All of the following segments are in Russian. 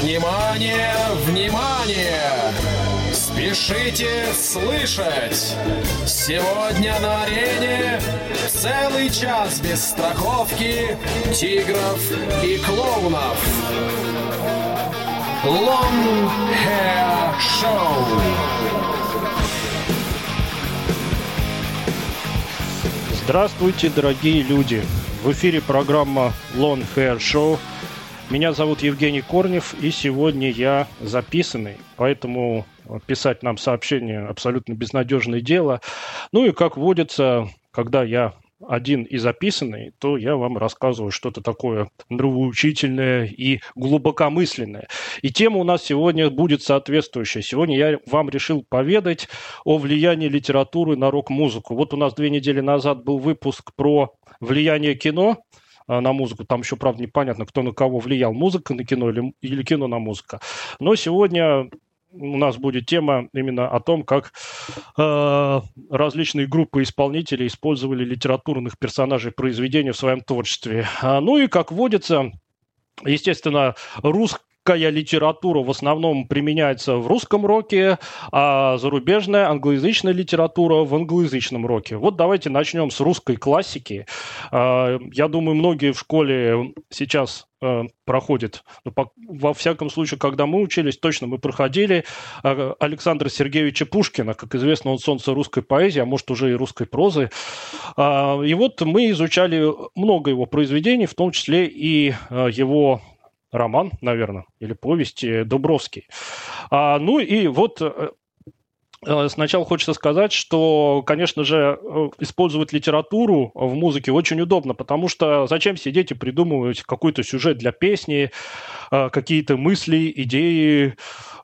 Внимание, внимание! Спешите слышать! Сегодня на арене целый час без страховки, тигров и клоунов. Long Hair Show. Здравствуйте, дорогие люди! В эфире программа Long Hair Show. Меня зовут Евгений Корнев, и сегодня я записанный, поэтому писать нам сообщения абсолютно безнадежное дело. Ну и, как водится, когда я один и записанный, то я вам рассказываю что-то такое нравоучительное и глубокомысленное. И тема у нас сегодня будет соответствующая. Сегодня я вам решил поведать о влиянии литературы на рок-музыку. Вот у нас две недели назад был выпуск про влияние кино на музыку. Там еще, правда, непонятно, кто на кого влиял, музыка на кино или, или кино на музыку. Но сегодня у нас будет тема именно о том, как э, различные группы исполнителей использовали литературных персонажей произведения в своем творчестве. А, ну и, как водится, естественно, рус, русская литература в основном применяется в русском роке, а зарубежная англоязычная литература в англоязычном роке. Вот давайте начнем с русской классики. А, я думаю, многие в школе сейчас э, проходит. Ну, во всяком случае, когда мы учились, точно мы проходили э, Александра Сергеевича Пушкина. Как известно, он солнце русской поэзии, а может уже и русской прозы. Э, и вот мы изучали много его произведений, в том числе и э, его роман, наверное, или повесть Дубровский. А, ну и вот э, э, Сначала хочется сказать, что, конечно же, э, использовать литературу в музыке очень удобно, потому что зачем сидеть и придумывать какой-то сюжет для песни, какие-то мысли, идеи,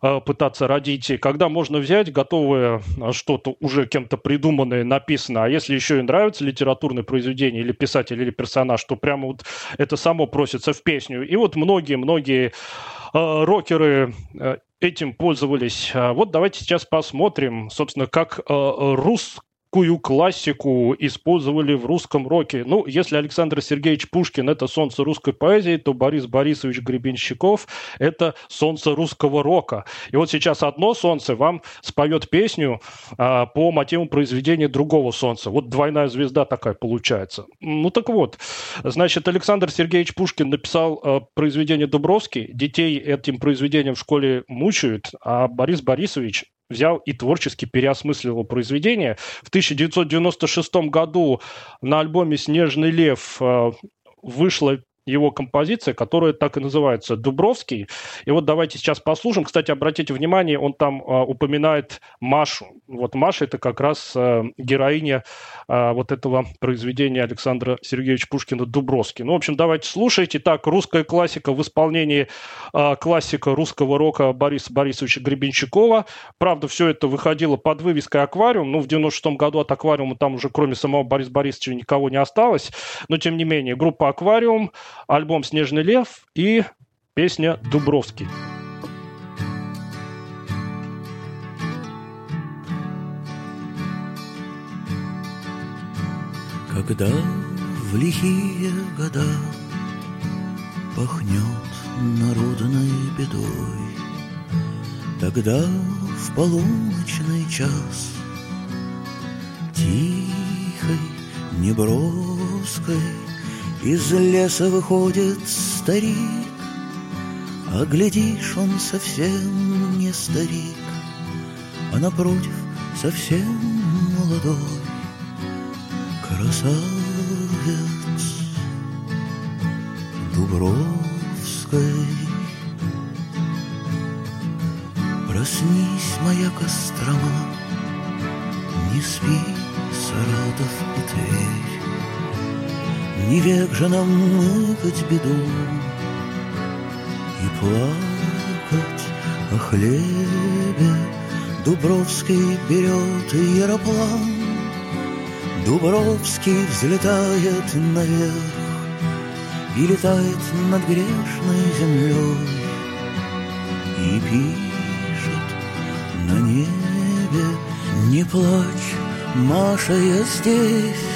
Э, пытаться родить, когда можно взять готовое э, что-то уже кем-то придуманное, написано, а если еще и нравится литературное произведение или писатель, или персонаж, то прямо вот это само просится в песню. И вот многие-многие э, рокеры этим пользовались. Вот давайте сейчас посмотрим, собственно, как рус, какую классику использовали в русском роке. Ну, если Александр Сергеевич Пушкин – это солнце русской поэзии, то Борис Борисович Гребенщиков – это солнце русского рока. И вот сейчас одно солнце вам споет песню а, по мотивам произведения другого солнца. Вот двойная звезда такая получается. Ну так вот, значит, Александр Сергеевич Пушкин написал а, произведение «Дубровский». Детей этим произведением в школе мучают, а Борис Борисович взял и творчески переосмыслил произведение. В 1996 году на альбоме «Снежный лев» э, вышла его композиция, которая так и называется «Дубровский». И вот давайте сейчас послушаем. Кстати, обратите внимание, он там э, упоминает Машу. Вот Маша – это как раз э, героиня э, вот этого произведения Александра Сергеевича Пушкина «Дубровский». Ну, в общем, давайте слушайте. Так, русская классика в исполнении э, классика русского рока Бориса Борисовича Гребенщикова. Правда, все это выходило под вывеской «Аквариум». Ну, в 96 году от «Аквариума» там уже кроме самого Бориса Борисовича никого не осталось. Но, тем не менее, группа «Аквариум», альбом «Снежный лев» и песня «Дубровский». Когда в лихие года Пахнет народной бедой, Тогда в полуночный час Тихой, неброской из леса выходит старик, А глядишь, он совсем не старик, А напротив совсем молодой Красавец Дубровской. Проснись, моя Кострома, Не спи, Саратов и Тверь, не век же нам мыкать беду И плакать о хлебе. Дубровский берет яроплан Дубровский взлетает наверх И летает над грешной землей И пишет на небе Не плачь, Маша, я здесь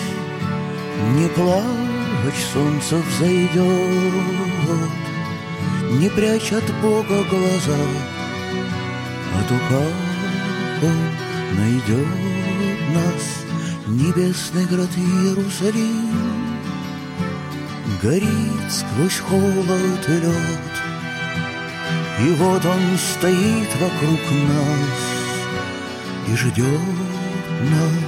Не плачь ночь солнце взойдет, Не прячь от Бога глаза А то как Он найдет нас Небесный град Иерусалим. Горит сквозь холод и лед И вот он стоит вокруг нас И ждет нас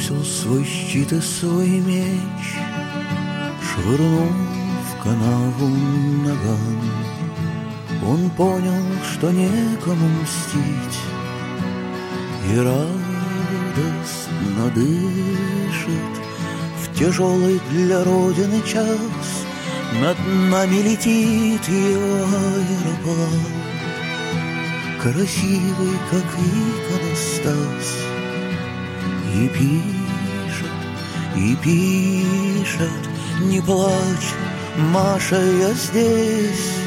бросил свой щит и свой меч, Швырнул в канаву ногам. Он понял, что некому мстить, И радостно дышит. В тяжелый для Родины час Над нами летит его аэроплан. Красивый, как иконостас — и пишет, и пишет, не плачь, Маша, я здесь,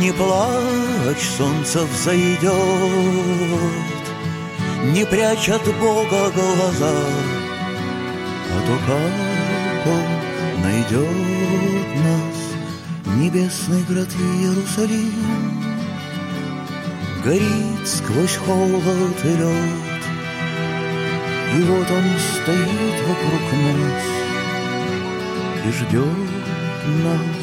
не плачь, солнце взойдет, Не прячь от Бога глаза, А то как Он найдет нас, Небесный град Иерусалим, Горит сквозь холод и лед, и вот он стоит вокруг нас И ждет нас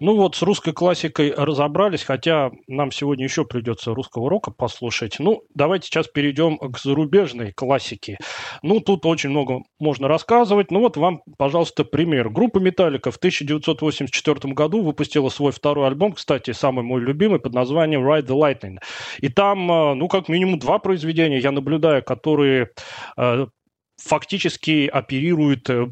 Ну вот, с русской классикой разобрались, хотя нам сегодня еще придется русского рока послушать. Ну, давайте сейчас перейдем к зарубежной классике. Ну, тут очень много можно рассказывать. Ну вот вам, пожалуйста, пример. Группа «Металлика» в 1984 году выпустила свой второй альбом, кстати, самый мой любимый, под названием «Ride the Lightning». И там, э, ну, как минимум два произведения я наблюдаю, которые э, фактически оперируют э,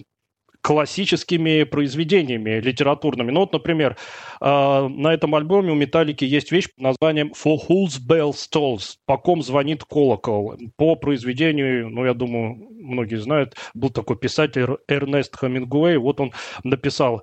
классическими произведениями литературными. Ну вот, например, э, на этом альбоме у Металлики есть вещь под названием «For whose bell tolls» «По ком звонит колокол». По произведению, ну, я думаю, многие знают, был такой писатель Эрнест Хамингуэй, вот он написал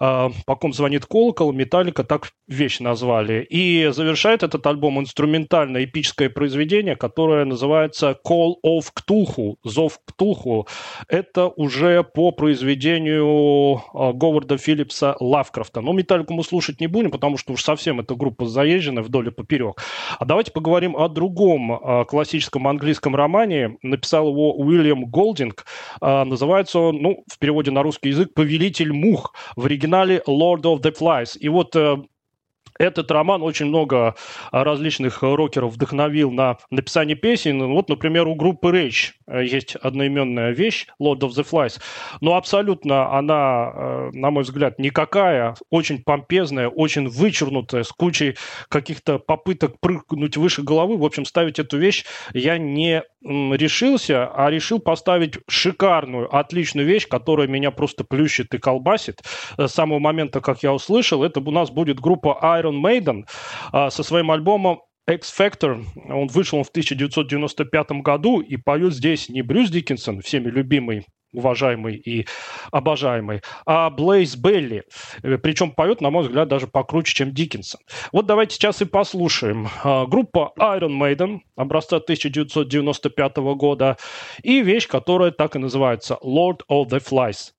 э, «По ком звонит колокол», Металлика так вещь назвали. И завершает этот альбом инструментальное эпическое произведение, которое называется «Call of Ктулху», «Зов Ктулху». Это уже по произведению произведению а, Говарда Филлипса Лавкрафта. Но «Металлику» мы слушать не будем, потому что уж совсем эта группа заезжена вдоль и поперек. А давайте поговорим о другом а, классическом английском романе. Написал его Уильям Голдинг. А, называется он, ну, в переводе на русский язык, «Повелитель мух». В оригинале «Lord of the Flies». И вот э, этот роман очень много а, различных рокеров вдохновил на написание песен. Вот, например, у группы Rage э, есть одноименная вещь Lord of the Flies. Но абсолютно она, э, на мой взгляд, никакая, очень помпезная, очень вычернутая, с кучей каких-то попыток прыгнуть выше головы. В общем, ставить эту вещь я не решился, а решил поставить шикарную, отличную вещь, которая меня просто плющит и колбасит. С самого момента, как я услышал, это у нас будет группа Iron Maiden а, со своим альбомом X Factor. Он вышел в 1995 году и поет здесь не Брюс Диккенсон, всеми любимый уважаемый и обожаемый, а Блейз Белли. Э, Причем поет, на мой взгляд, даже покруче, чем Диккенсон. Вот давайте сейчас и послушаем. А, группа Iron Maiden образца 1995 года и вещь, которая так и называется Lord of the Flies.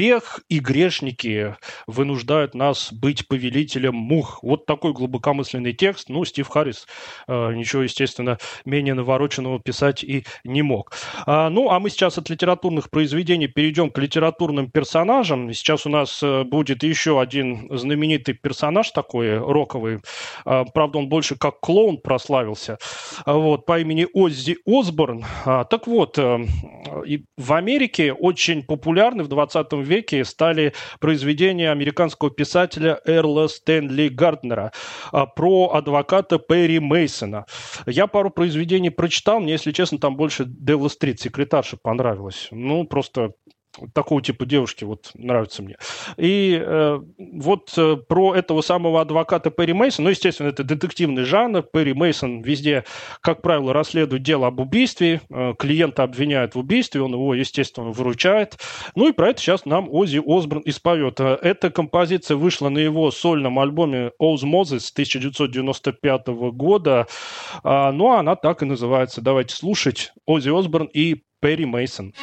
Грех и грешники вынуждают нас быть повелителем мух. Вот такой глубокомысленный текст. Ну, Стив Харрис э, ничего, естественно, менее навороченного писать и не мог. А, ну, а мы сейчас от литературных произведений перейдем к литературным персонажам. Сейчас у нас э, будет еще один знаменитый персонаж такой роковый. А, правда, он больше как клоун прославился. А, вот, по имени Оззи Осборн. А, так вот, э, в Америке очень популярны в 20 веке стали произведения американского писателя Эрла Стэнли Гарднера а, про адвоката Перри Мейсона. Я пару произведений прочитал, мне, если честно, там больше Девла Стрит, секретарша, понравилось. Ну, просто такого типа девушки вот нравятся мне. И э, вот э, про этого самого адвоката Перри Мейсон, ну, естественно, это детективный жанр. Перри Мейсон везде, как правило, расследует дело об убийстве. Э, клиента обвиняют в убийстве, он его, естественно, выручает. Ну и про это сейчас нам Ози Осборн испоет. Э, Эта композиция вышла на его сольном альбоме Osmosis 1995 года. А, ну, а она так и называется. Давайте слушать. Ози Осборн и Перри Мейсон.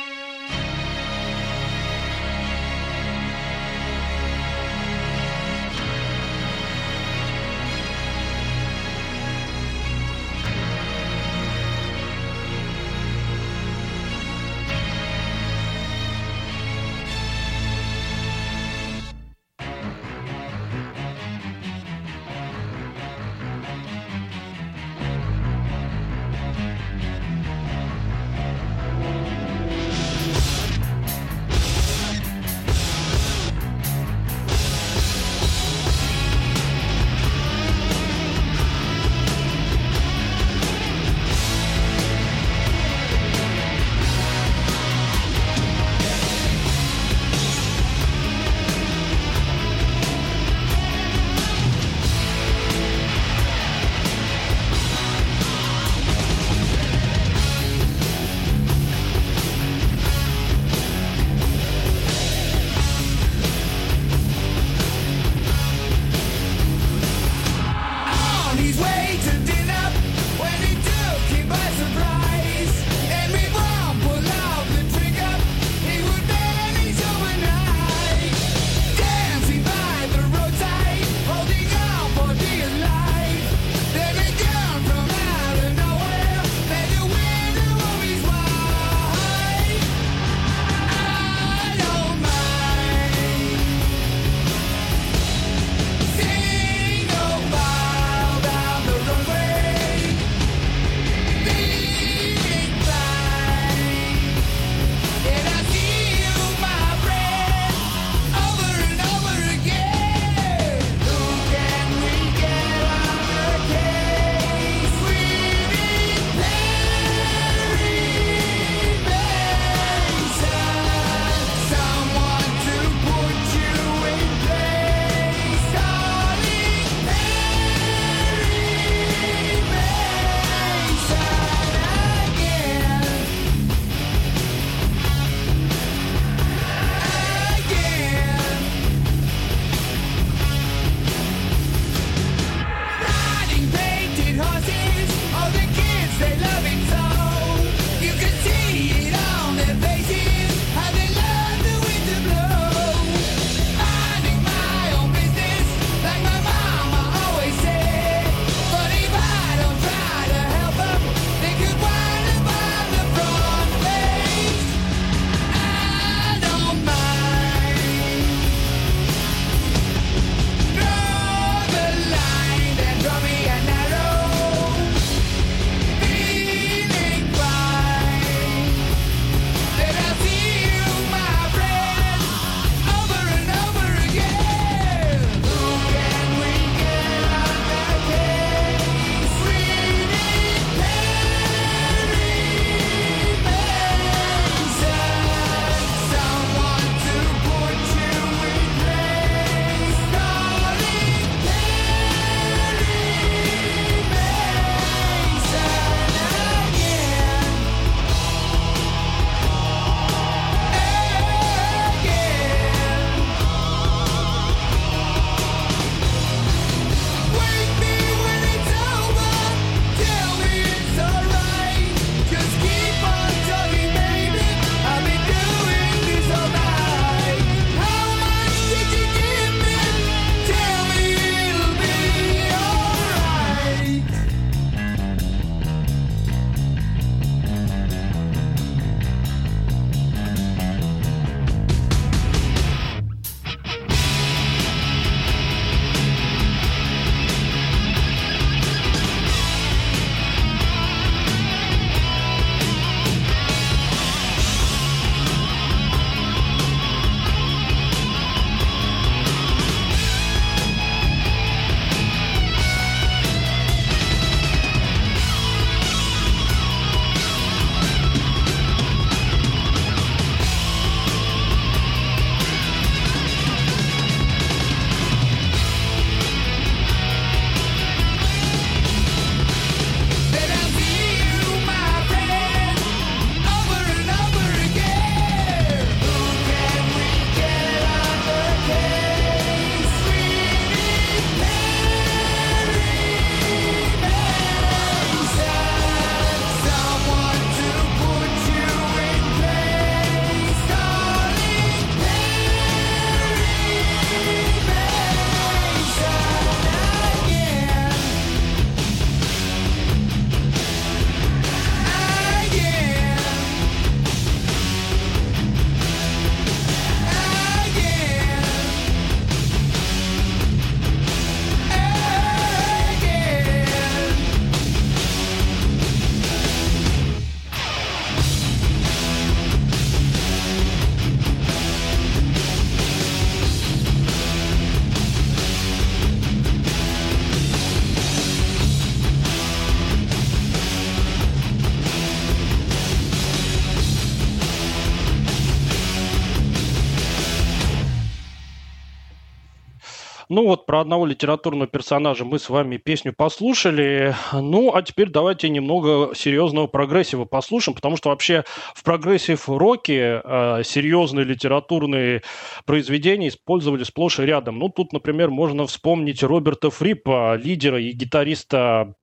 Ну вот про одного литературного персонажа мы с вами песню послушали. Ну а теперь давайте немного серьезного прогрессива послушаем, потому что вообще в прогрессив-роке э, серьезные литературные произведения использовали сплошь и рядом. Ну тут, например, можно вспомнить Роберта Фрипа, лидера и гитариста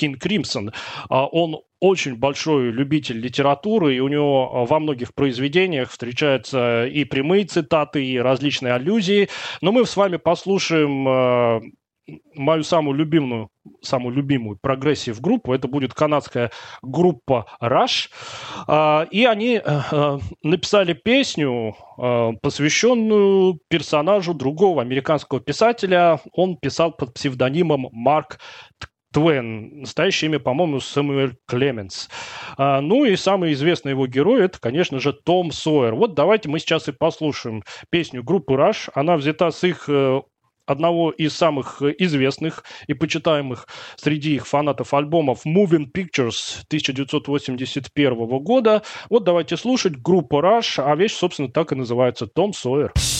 King Crimson. А он очень большой любитель литературы, и у него а, во многих произведениях встречаются и прямые цитаты, и различные аллюзии. Но мы с вами послушаем а, мою самую любимую, самую любимую прогрессив группу. Это будет канадская группа Rush. И они написали песню, посвященную персонажу другого американского писателя. Он писал под псевдонимом Марк Твен. Настоящее имя, по-моему, Сэмюэль Клеменс. А, ну и самый известный его герой – это, конечно же, Том Сойер. Вот давайте мы сейчас и послушаем песню группы Rush. Она взята с их э, одного из самых известных и почитаемых среди их фанатов альбомов Moving Pictures 1981 года. Вот давайте слушать группу Rush, а вещь, собственно, так и называется «Том Сойер». you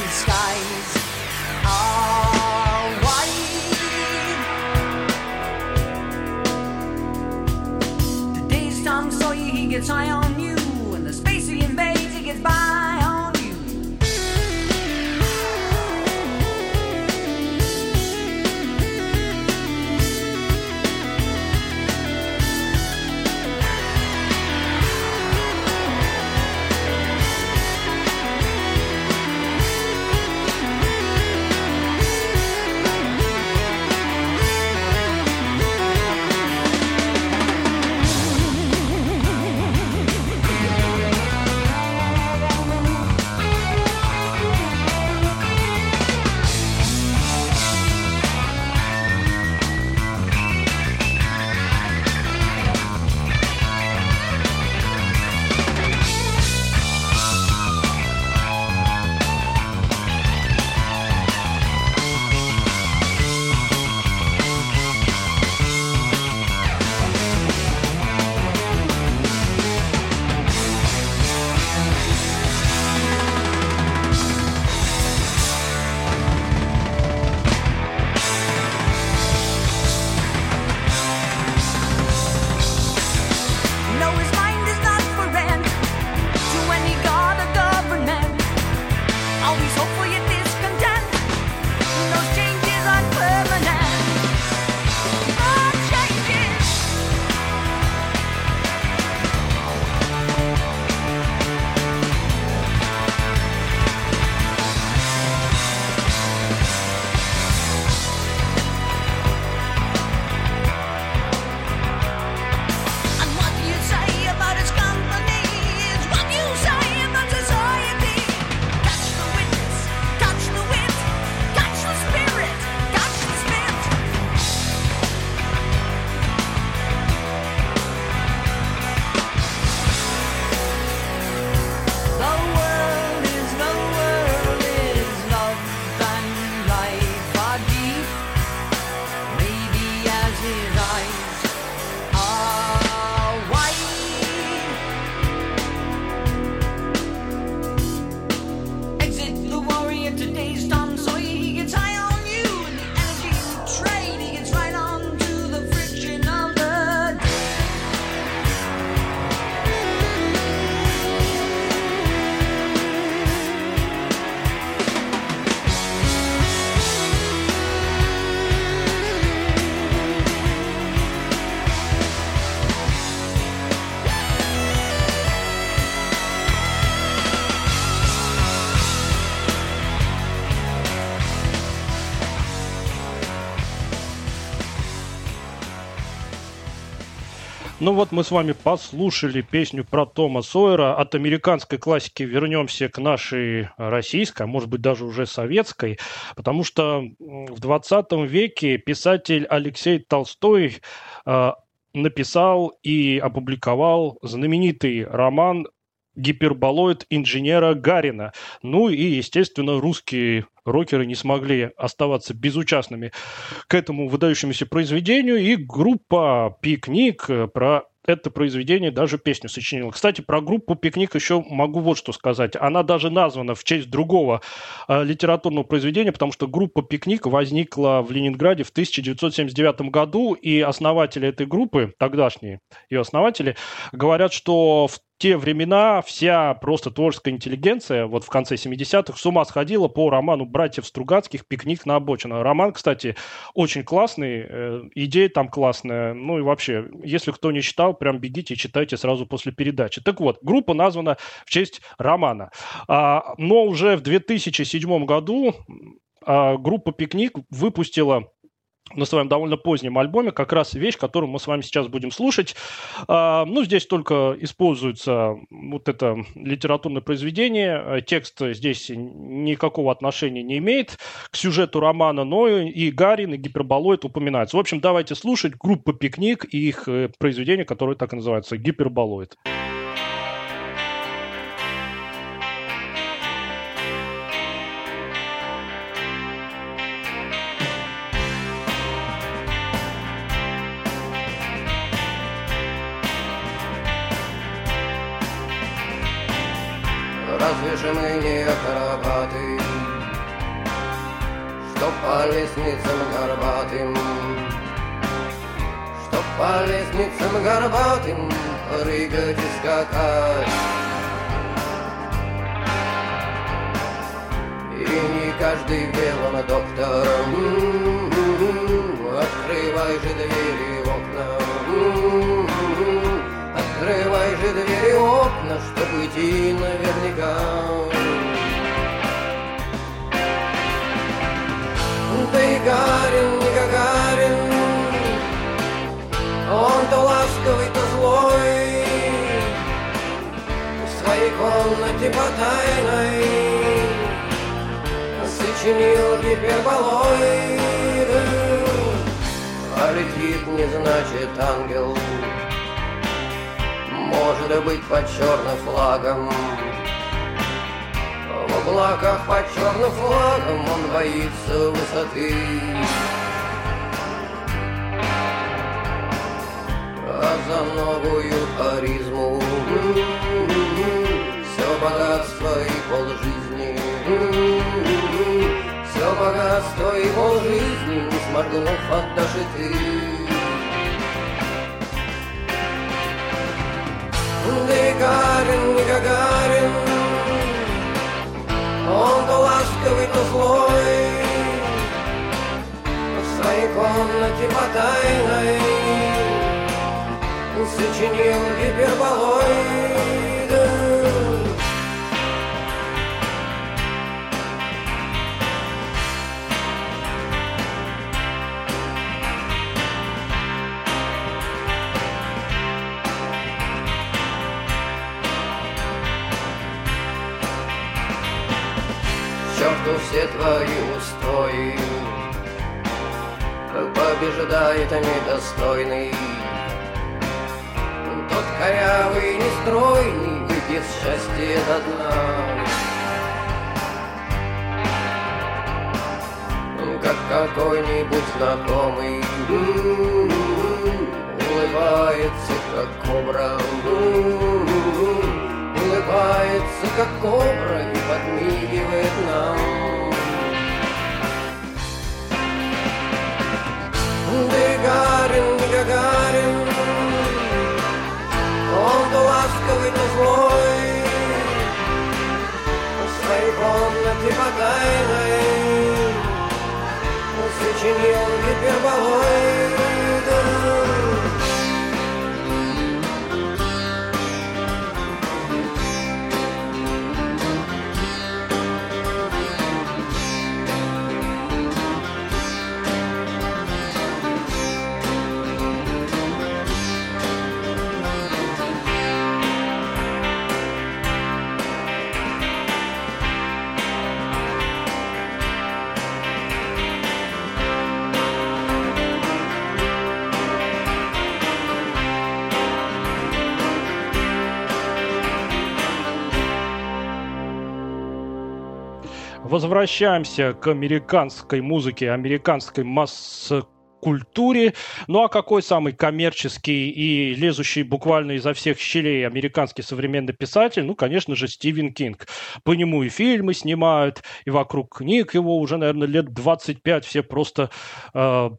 the skies are wide. The day's Tom Sawyer, he gets high on Ну вот мы с вами послушали песню про Тома Сойера. От американской классики вернемся к нашей российской, а может быть даже уже советской, потому что в 20 веке писатель Алексей Толстой э, написал и опубликовал знаменитый роман гиперболоид инженера Гарина. Ну и, естественно, русские рокеры не смогли оставаться безучастными к этому выдающемуся произведению, и группа «Пикник» про это произведение даже песню сочинила. Кстати, про группу «Пикник» еще могу вот что сказать. Она даже названа в честь другого э, литературного произведения, потому что группа «Пикник» возникла в Ленинграде в 1979 году, и основатели этой группы, тогдашние ее основатели, говорят, что в те времена вся просто творческая интеллигенция, вот в конце 70-х, с ума сходила по роману братьев Стругацких «Пикник на обочине». Роман, кстати, очень классный, э, идея там классная. Ну и вообще, если кто не читал, прям бегите и читайте сразу после передачи. Так вот, группа названа в честь романа. А, но уже в 2007 году а, группа «Пикник» выпустила на своем довольно позднем альбоме как раз вещь, которую мы с вами сейчас будем слушать. А, ну, здесь только используется вот это литературное произведение. Текст здесь никакого отношения не имеет к сюжету романа, но и Гарин, и Гиперболоид упоминаются. В общем, давайте слушать группу «Пикник» и их э, произведение, которое так и называется «Гиперболоид». Гиперболоид. Он то ласковый, то злой, В своей комнате по тайной Сочинил гиперболоид, А летит не значит ангел, может быть под черным флагом. В облаках под черным флагом он боится высоты. За новую харизму все богатство и полжизни. Все богатство и полжизни, не сморгнув, отдашь и ты. Гагарин, не Гагарин, Он то ласковый, то злой, В своей комнате по тайной Сочинил гиперболоид. черту все твои устои. Побеждает недостойный, Тот корявый, нестройный, Выпьет счастье до дна. Как какой-нибудь знакомый Улыбается, как кобра улыбается, как кобра, и подмигивает нам. Комнате по тайной сочинил возвращаемся к американской музыке, американской масс-культуре. Ну а какой самый коммерческий и лезущий буквально изо всех щелей американский современный писатель? Ну, конечно же, Стивен Кинг. По нему и фильмы снимают, и вокруг книг его уже, наверное, лет 25 все просто э,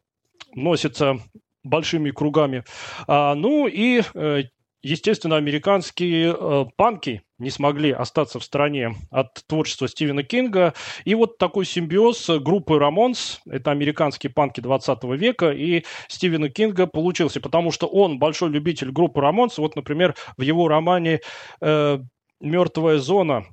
носятся большими кругами. А, ну и э, естественно, американские э, панки не смогли остаться в стороне от творчества Стивена Кинга. И вот такой симбиоз группы Рамонс, это американские панки 20 века, и Стивена Кинга получился, потому что он большой любитель группы Рамонс. Вот, например, в его романе э, «Мертвая зона»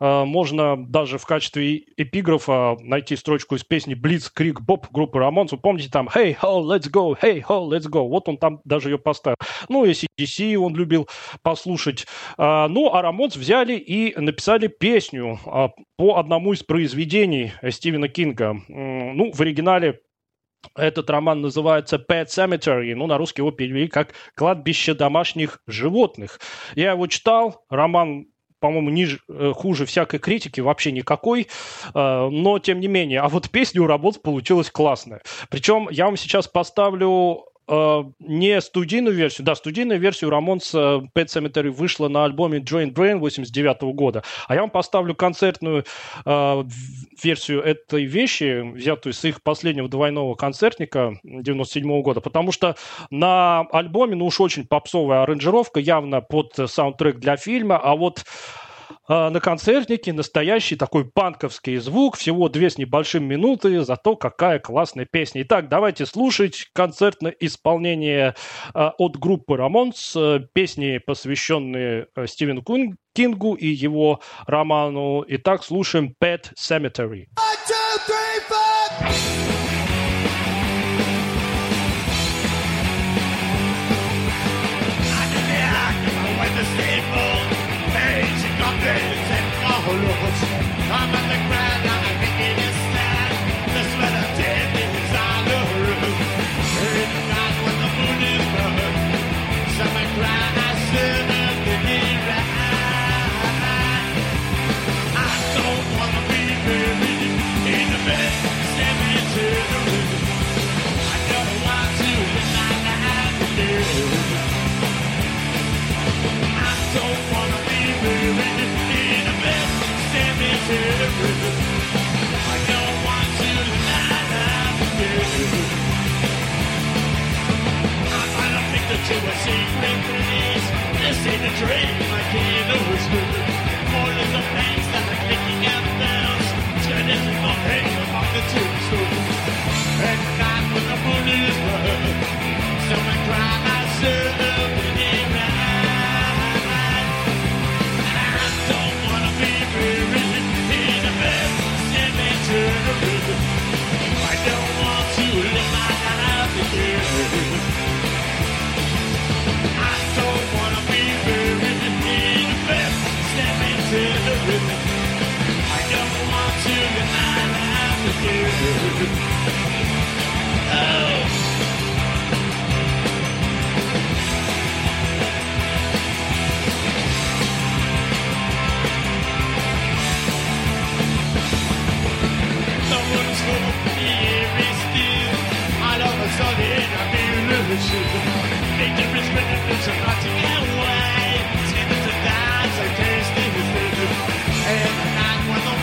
э, можно даже в качестве эпиграфа найти строчку из песни «Блиц, Крик, Боб» группы Рамонс. Вы помните там «Hey, ho, let's go! Hey, ho, let's go!» Вот он там даже ее поставил. Ну, и CDC он любил послушать. А, ну, а Рамонс взяли и написали песню а, по одному из произведений Стивена Кинга. Ну, в оригинале этот роман называется Pet Cemetery, ну, на русский его перевели как «Кладбище домашних животных». Я его читал, роман по-моему, ниже, э, хуже всякой критики, вообще никакой, э, но тем не менее. А вот песня у работ получилась классная. Причем я вам сейчас поставлю э, не студийную версию, да, студийную версию Рамонс Pet Cemetery вышла на альбоме Joint Brain 89 года, а я вам поставлю концертную э, версию этой вещи, взятую с их последнего двойного концертника 97 года, потому что на альбоме, ну уж очень попсовая аранжировка, явно под саундтрек для фильма, а вот на концертнике настоящий такой панковский звук, всего две с небольшим минуты, зато какая классная песня. Итак, давайте слушать концертное исполнение а, от группы Рамонс, э, песни, посвященные э, Стивену Кингу и его роману. Итак, слушаем Pet Cemetery. One, Celebrate. delicious. Make difference, but it's a not to get away. Ten to. And the night when the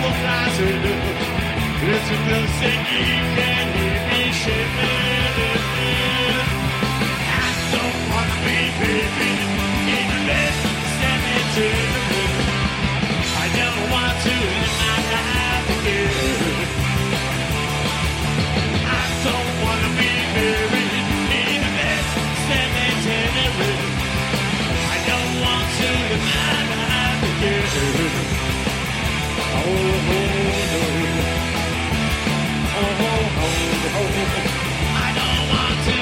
it's a blessing you can. I don't want to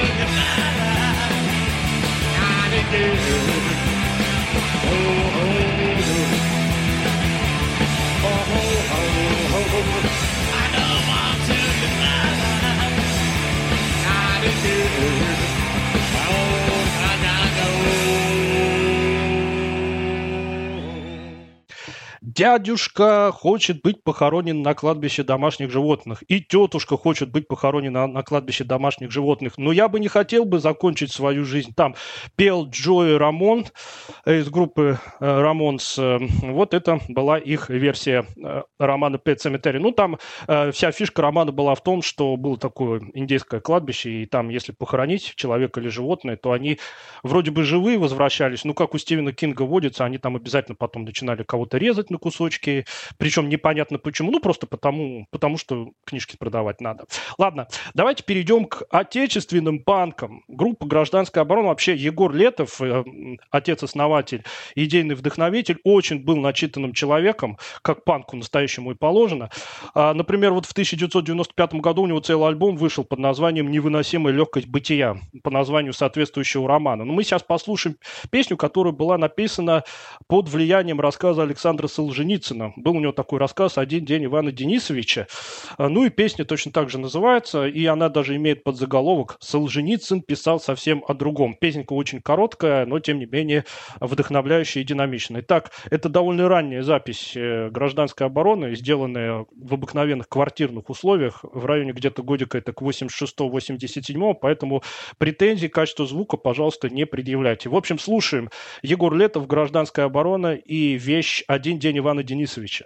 get дядюшка хочет быть похоронен на кладбище домашних животных, и тетушка хочет быть похоронена на кладбище домашних животных. Но я бы не хотел бы закончить свою жизнь там. Пел Джои Рамон из группы э, Рамонс. Вот это была их версия э, романа Pet Cemetery. Ну, там э, вся фишка романа была в том, что было такое индейское кладбище, и там, если похоронить человека или животное, то они вроде бы живые возвращались, ну, как у Стивена Кинга водится, они там обязательно потом начинали кого-то резать на кусочки, причем непонятно почему, ну, просто потому, потому что книжки продавать надо. Ладно, давайте перейдем к отечественным панкам. Группа «Гражданская оборона», вообще Егор Летов, э, отец-основатель, идейный вдохновитель, очень был начитанным человеком, как панку настоящему и положено. А, например, вот в 1995 году у него целый альбом вышел под названием «Невыносимая легкость бытия», по названию соответствующего романа. Но мы сейчас послушаем песню, которая была написана под влиянием рассказа Александра Солженицына. Был у него такой рассказ «Один день Ивана Денисовича». А, ну и песня точно так же называется, и она даже имеет подзаголовок «Солженицын писал совсем о другом». Песенка очень короткая, но тем не менее вдохновляющая и динамичная. Итак, это довольно ранняя запись э, гражданской обороны, сделанная в обыкновенных квартирных условиях в районе где-то годика это к 86-87, поэтому претензий к качеству звука, пожалуйста, не предъявляйте. В общем, слушаем Егор Летов, «Гражданская оборона» и вещь «Один день Ивана Денисовича».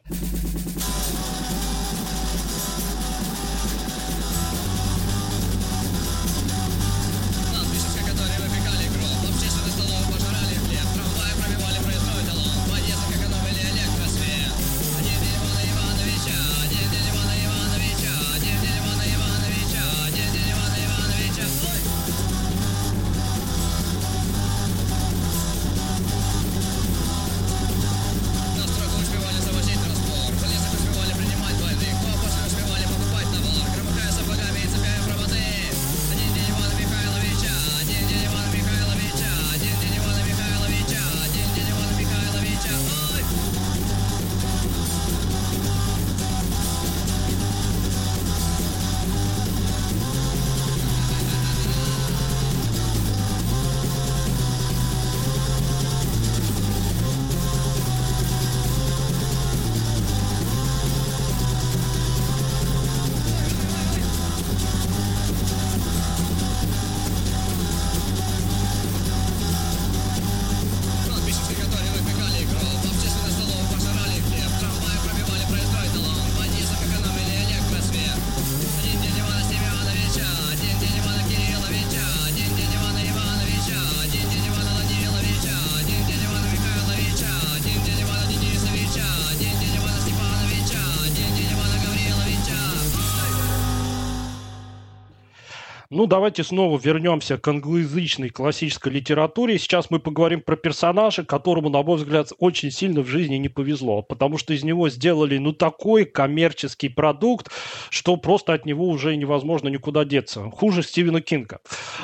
Ну, давайте снова вернемся к англоязычной классической литературе. Сейчас мы поговорим про персонажа, которому, на мой взгляд, очень сильно в жизни не повезло, потому что из него сделали, ну, такой коммерческий продукт, что просто от него уже невозможно никуда деться. Хуже Стивена Кинга.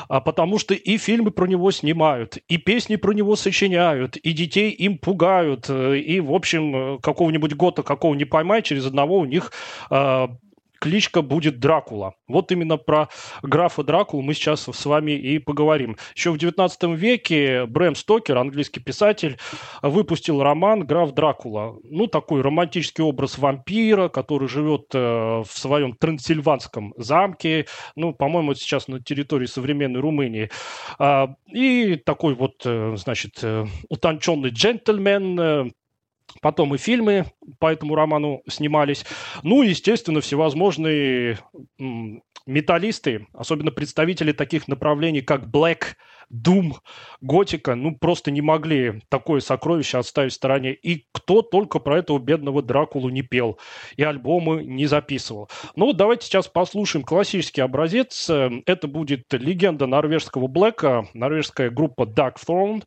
А потому что и фильмы про него снимают, и песни про него сочиняют, и детей им пугают, э, и, в общем, э, какого-нибудь года, какого не поймай, через одного у них э, кличка будет Дракула. Вот именно про графа Дракулу мы сейчас с вами и поговорим. Еще в 19 веке Брэм Стокер, английский писатель, выпустил роман «Граф Дракула». Ну, такой романтический образ вампира, который живет э, в своем трансильванском замке, ну, по-моему, сейчас на территории современной Румынии. А, и такой вот, э, значит, э, утонченный джентльмен, Потом и фильмы по этому роману снимались. Ну, естественно, всевозможные металлисты, особенно представители таких направлений, как Black, Doom, Готика, ну, просто не могли такое сокровище оставить в стороне. И кто только про этого бедного Дракулу не пел и альбомы не записывал. Ну, вот давайте сейчас послушаем классический образец. Это будет легенда норвежского Блэка, норвежская группа Dark Throne.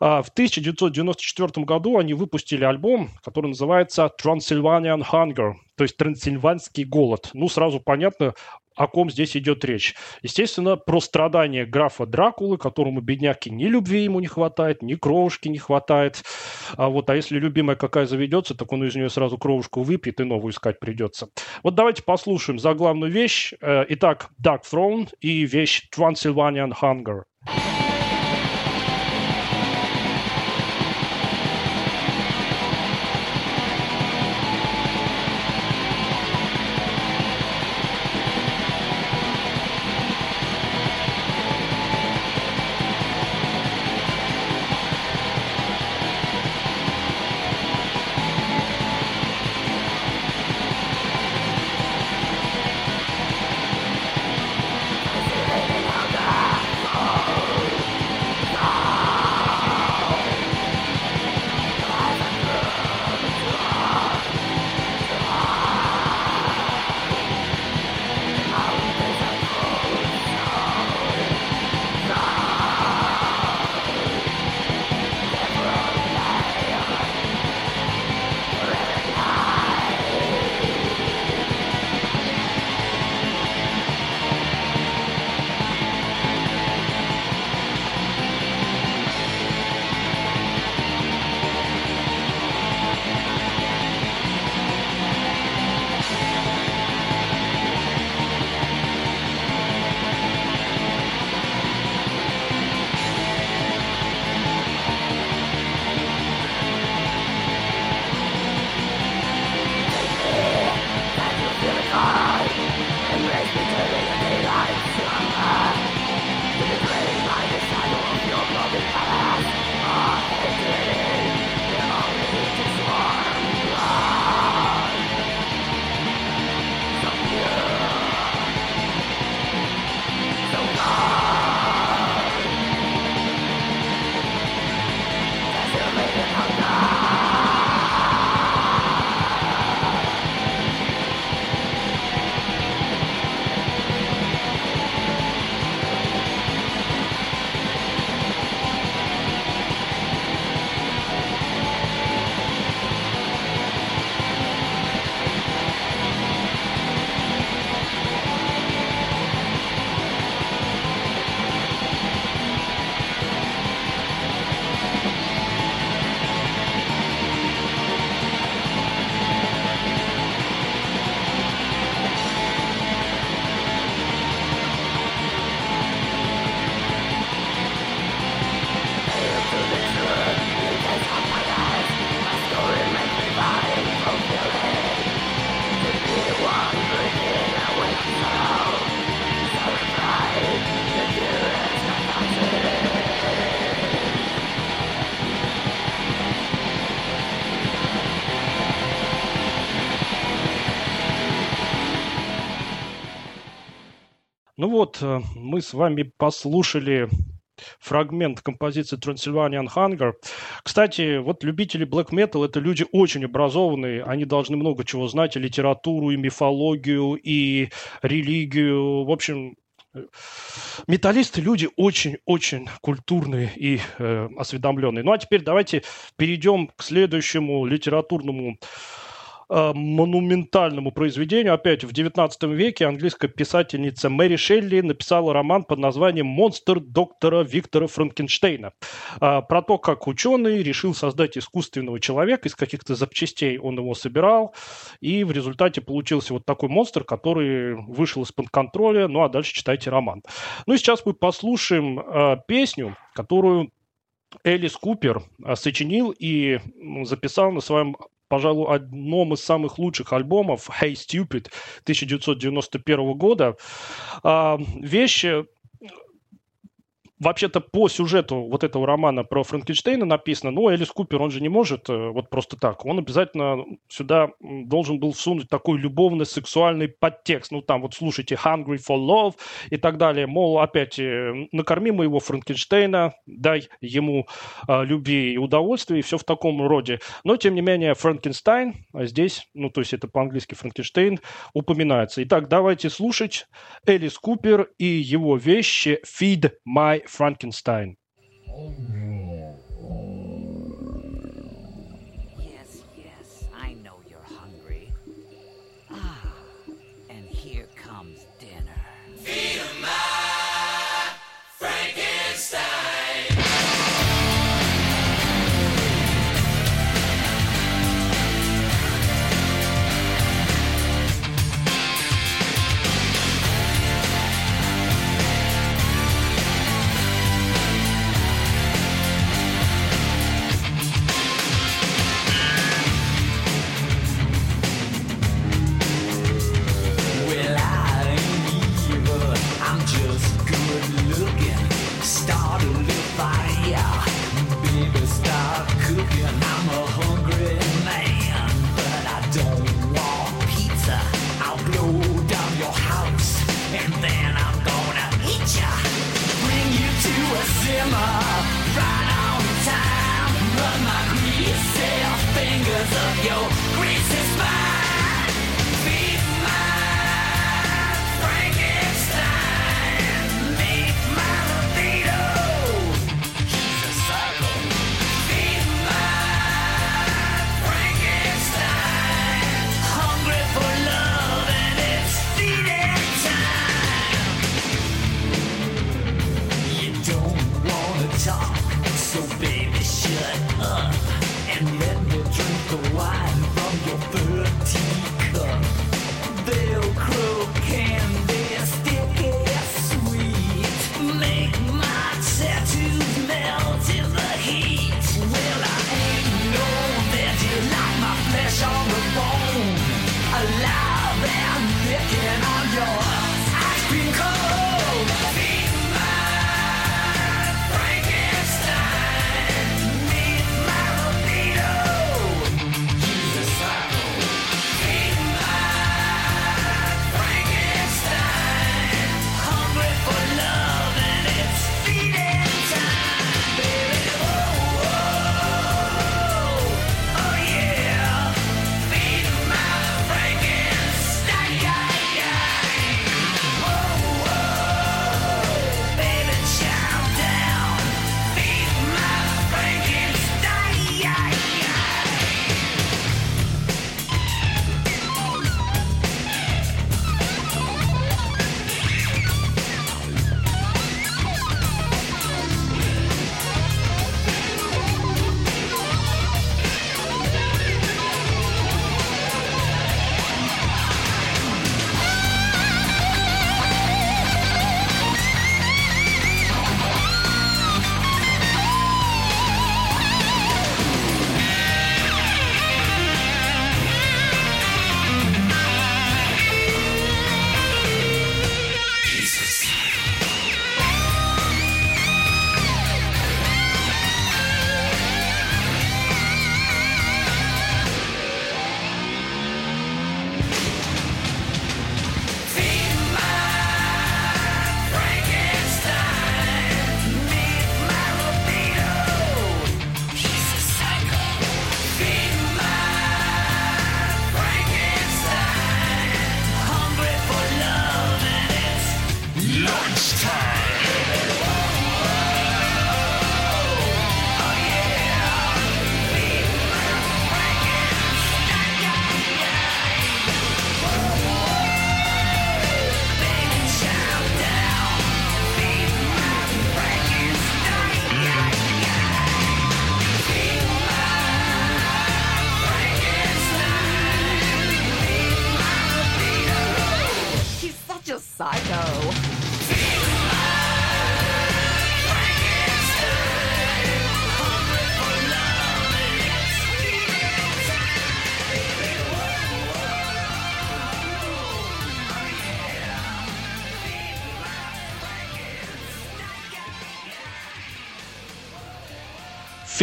А, В 1994 году они выпустили альбом, который называется Transylvanian Hunger, то есть Трансильванский голод. Ну, сразу понятно, о ком здесь идет речь. Естественно, про страдания графа Дракулы, которому бедняки ни любви ему не хватает, ни кровушки не хватает. А вот, а если любимая какая заведется, так он из нее сразу кровушку выпьет и новую искать придется. Вот давайте послушаем заглавную вещь. Э, Итак, Dark Throne и вещь Transylvanian Hunger. Вот, э, мы с вами послушали фрагмент композиции Transylvanian Hunger. Кстати, вот любители black metal это люди очень образованные, они должны много чего знать, и литературу, и мифологию, и религию. В общем, э, металлисты люди очень-очень культурные и э, осведомленные. Ну а теперь давайте перейдем к следующему литературному э, монументальному произведению. Опять в XIX веке английская писательница Мэри Шелли написала роман под названием «Монстр доктора Виктора Франкенштейна». А, Про то, как ученый решил создать искусственного человека, из каких-то запчастей он его собирал, и в результате получился вот такой монстр, который вышел из-под контроля. Ну а дальше читайте роман. Ну и сейчас мы послушаем э, песню, которую Элис Купер а, сочинил и записал на своем, пожалуй, одном из самых лучших альбомов «Hey Stupid» 1991 года. А, Вещи Вообще-то по сюжету вот этого романа про Франкенштейна написано, ну, Элис Купер, он же не может э, вот просто так. Он обязательно сюда должен был всунуть такой любовно-сексуальный подтекст. Ну, там вот слушайте «Hungry for Love» и так далее. Мол, опять, э, накорми моего Франкенштейна, дай ему а, любви и удовольствия, и все в таком роде. Но, тем не менее, Франкенштейн а здесь, ну, то есть это по-английски Франкенштейн, упоминается. Итак, давайте слушать Элис Купер и его вещи «Feed My Frankenstein. Oh. So baby shut up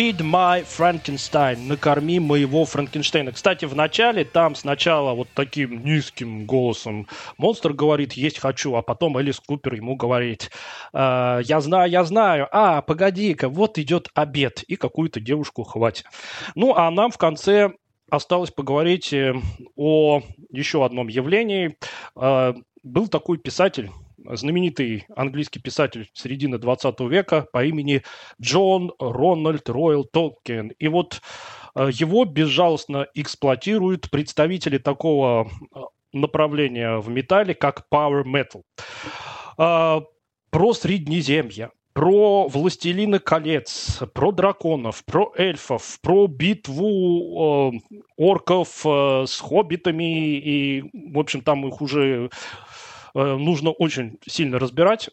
Feed my Frankenstein. Накорми моего Франкенштейна. Кстати, в начале там сначала вот таким низким голосом монстр говорит «есть хочу», а потом Элис Купер ему говорит «А, «я знаю, я знаю, а, погоди-ка, вот идет обед» и какую-то девушку хватит. Ну, а нам в конце осталось поговорить э, о еще одном явлении. Э, Был такой писатель, знаменитый английский писатель середины 20 века по имени Джон Рональд Ройл Толкин. И вот э, его безжалостно эксплуатируют представители такого э, направления в металле, как Power Metal. Э, Про Среднеземье, про «Властелина колец», про драконов, про эльфов, про битву э, орков э, с хоббитами, и, в общем, там их уже нужно очень сильно разбирать.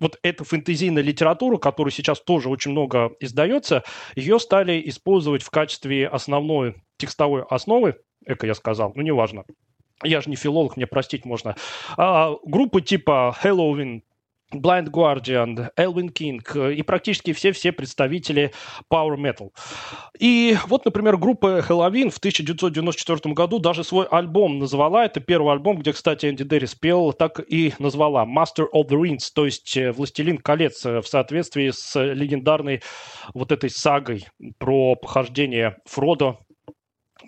Вот эта фэнтезийная литература, которая сейчас тоже очень много издается, ее стали использовать в качестве основной текстовой основы, эко я сказал, ну неважно, я же не филолог, мне простить можно. А, группы типа Halloween, Blind Guardian, Elvin King э, и практически все-все представители Power Metal. И вот, например, группа Halloween в 1994 году даже свой альбом назвала. Это первый альбом, где, кстати, Энди Дерри спел, так и назвала Master of the Rings, то есть э, Властелин колец э, в соответствии с легендарной вот этой сагой про похождение Фродо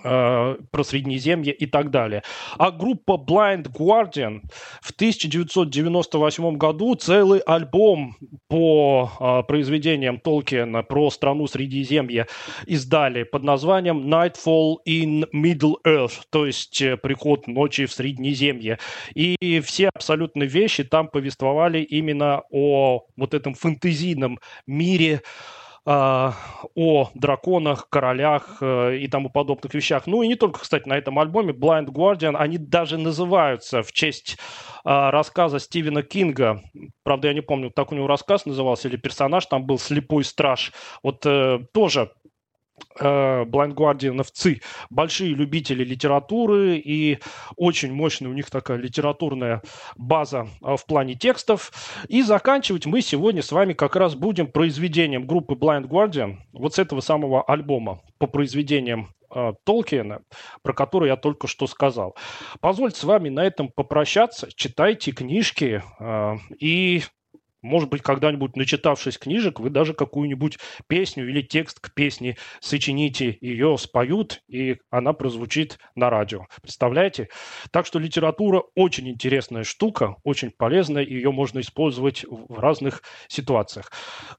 э, про Среднеземье и так далее. А группа Blind Guardian в 1998 году целый альбом по э, произведениям Толкиена про страну Средиземья издали под названием Nightfall in Middle Earth, то есть э, приход ночи в Среднеземье. И все абсолютно вещи там повествовали именно о вот этом фэнтезийном мире, о драконах, королях э, и тому подобных вещах. Ну и не только, кстати, на этом альбоме Blind Guardian, они даже называются в честь а, рассказа Стивена Кинга. Правда, я не помню, так у него рассказ назывался или персонаж там был «Слепой страж». Вот э, тоже Blind Guardianовцы большие любители литературы и очень мощная у них такая литературная база э, в плане текстов. И заканчивать мы сегодня с вами как раз будем произведением группы Blind Guardian, вот с этого самого альбома по произведениям э, Толкиена, про который я только что сказал. Позвольте с вами на этом попрощаться. Читайте книжки э, и может быть, когда-нибудь, начитавшись книжек, вы даже какую-нибудь песню или текст к песне сочините, ее споют, и она прозвучит на радио. Представляете? Так что литература очень интересная штука, очень полезная, ее можно использовать в разных ситуациях.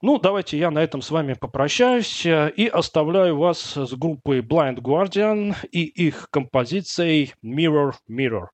Ну, давайте я на этом с вами попрощаюсь э, и оставляю вас с группой Blind Guardian и их композицией Mirror Mirror.